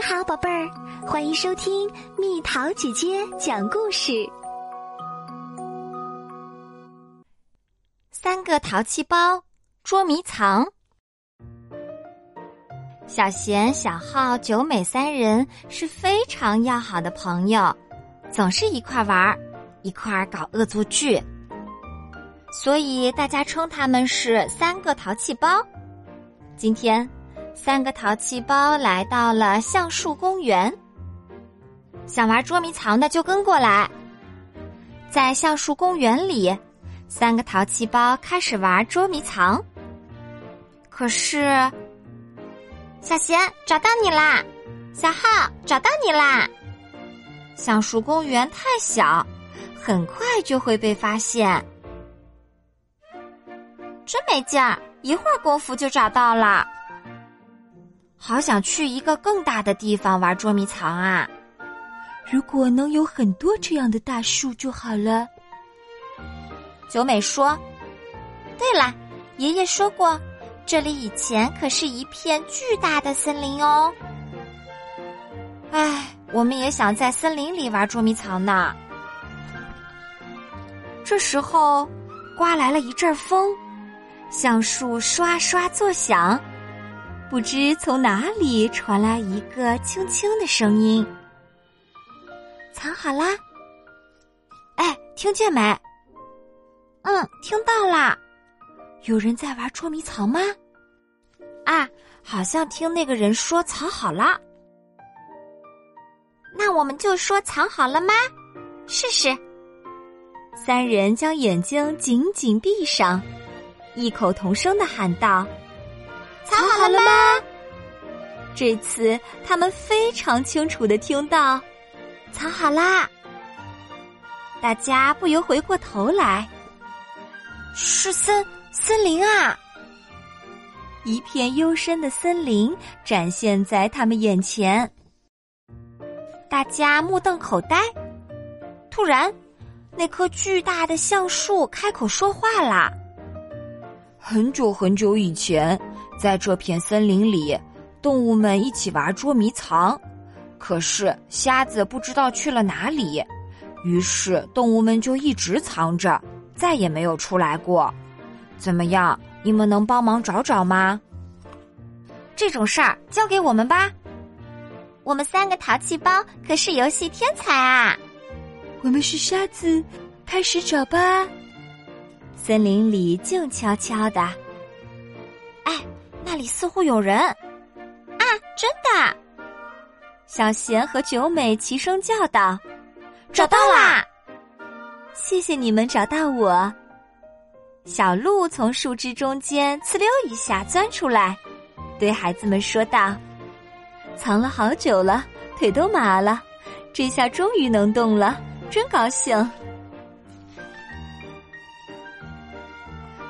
你好，宝贝儿，欢迎收听蜜桃姐姐讲故事。三个淘气包捉迷藏。小贤、小浩、九美三人是非常要好的朋友，总是一块玩儿，一块搞恶作剧，所以大家称他们是三个淘气包。今天。三个淘气包来到了橡树公园，想玩捉迷藏的就跟过来。在橡树公园里，三个淘气包开始玩捉迷藏。可是，小贤找到你啦，小浩找到你啦。橡树公园太小，很快就会被发现。真没劲儿，一会儿功夫就找到了。好想去一个更大的地方玩捉迷藏啊！如果能有很多这样的大树就好了。九美说：“对了，爷爷说过，这里以前可是一片巨大的森林哦。”哎，我们也想在森林里玩捉迷藏呢。这时候，刮来了一阵风，橡树刷刷作响。不知从哪里传来一个轻轻的声音：“藏好啦！”哎，听见没？嗯，听到啦。有人在玩捉迷藏吗？啊，好像听那个人说藏好了。那我们就说藏好了吗？试试。三人将眼睛紧紧闭上，异口同声的喊道。藏好了吗？这次他们非常清楚的听到，藏好啦。大家不由回过头来，是森森林啊！一片幽深的森林展现在他们眼前，大家目瞪口呆。突然，那棵巨大的橡树开口说话啦：“很久很久以前。”在这片森林里，动物们一起玩捉迷藏，可是瞎子不知道去了哪里，于是动物们就一直藏着，再也没有出来过。怎么样，你们能帮忙找找吗？这种事儿交给我们吧，我们三个淘气包可是游戏天才啊！我们是瞎子，开始找吧。森林里静悄悄的。那里似乎有人，啊！真的，小贤和九美齐声叫道：“找到啦！谢谢你们找到我。”小鹿从树枝中间呲溜一下钻出来，对孩子们说道：“藏了好久了，腿都麻了，这下终于能动了，真高兴。”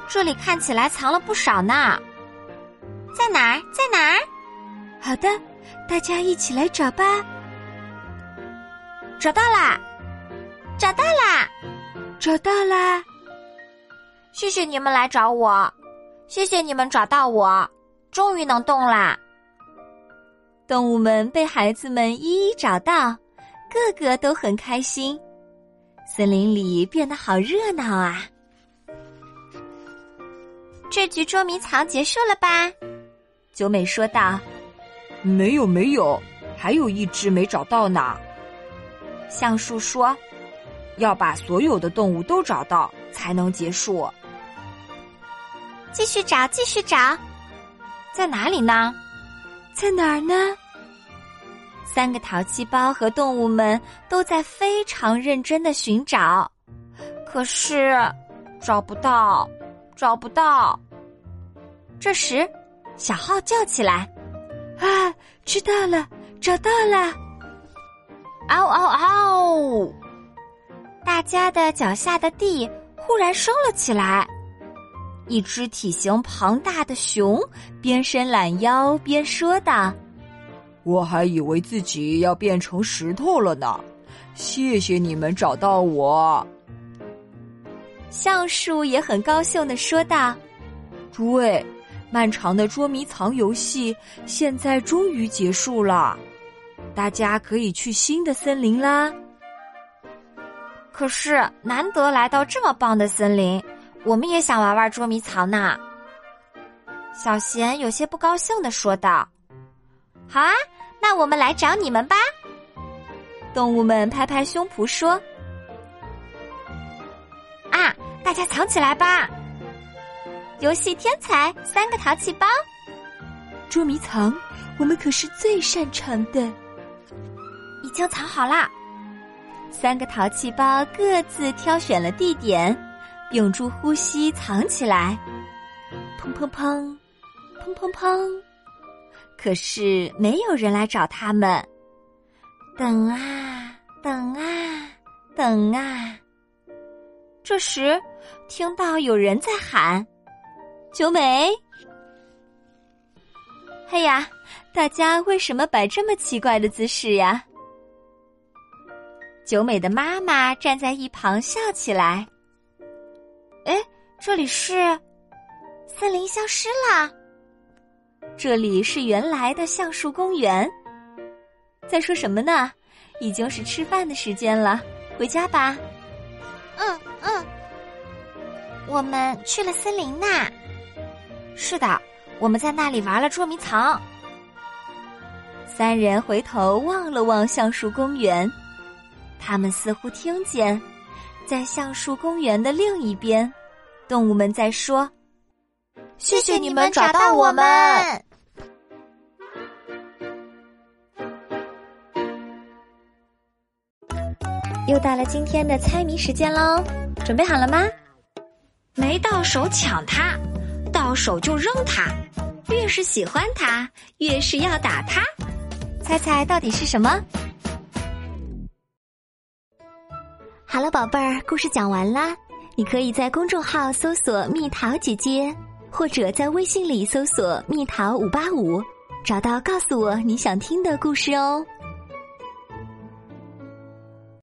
这里看起来藏了不少呢。在哪儿？在哪儿？好的，大家一起来找吧。找到啦！找到啦！找到啦！谢谢你们来找我，谢谢你们找到我，终于能动啦！动物们被孩子们一一找到，个个都很开心。森林里变得好热闹啊！这局捉迷藏结束了吧？九美说道：“没有，没有，还有一只没找到呢。”橡树说：“要把所有的动物都找到才能结束。”继续找，继续找，在哪里呢？在哪儿呢？三个淘气包和动物们都在非常认真的寻找，可是找不到，找不到。这时。小号叫起来：“啊，知道了，找到了！”嗷嗷嗷！大家的脚下的地忽然升了起来，一只体型庞大的熊边伸懒腰边说道：“我还以为自己要变成石头了呢，谢谢你们找到我。”橡树也很高兴的说道：“诸位。”漫长的捉迷藏游戏现在终于结束了，大家可以去新的森林啦。可是难得来到这么棒的森林，我们也想玩玩捉迷藏呢。小贤有些不高兴的说道：“好啊，那我们来找你们吧。”动物们拍拍胸脯说：“啊，大家藏起来吧！游戏天才三个淘气包，捉迷藏，我们可是最擅长的。已经藏好啦。”三个淘气包各自挑选了地点，屏住呼吸藏起来。砰砰砰，砰砰砰！可是没有人来找他们。等啊等啊等啊！这时，听到有人在喊：“九美！”嘿呀，大家为什么摆这么奇怪的姿势呀？九美的妈妈站在一旁笑起来。哎，这里是森林消失了，这里是原来的橡树公园。在说什么呢？已经是吃饭的时间了，回家吧。嗯嗯，我们去了森林呐。是的，我们在那里玩了捉迷藏。三人回头望了望橡树公园。他们似乎听见，在橡树公园的另一边，动物们在说：“谢谢你们找到我们。”又到了今天的猜谜时间喽，准备好了吗？没到手抢它，到手就扔它，越是喜欢它，越是要打它。猜猜到底是什么？好了，宝贝儿，故事讲完啦。你可以在公众号搜索“蜜桃姐姐”，或者在微信里搜索“蜜桃五八五”，找到告诉我你想听的故事哦。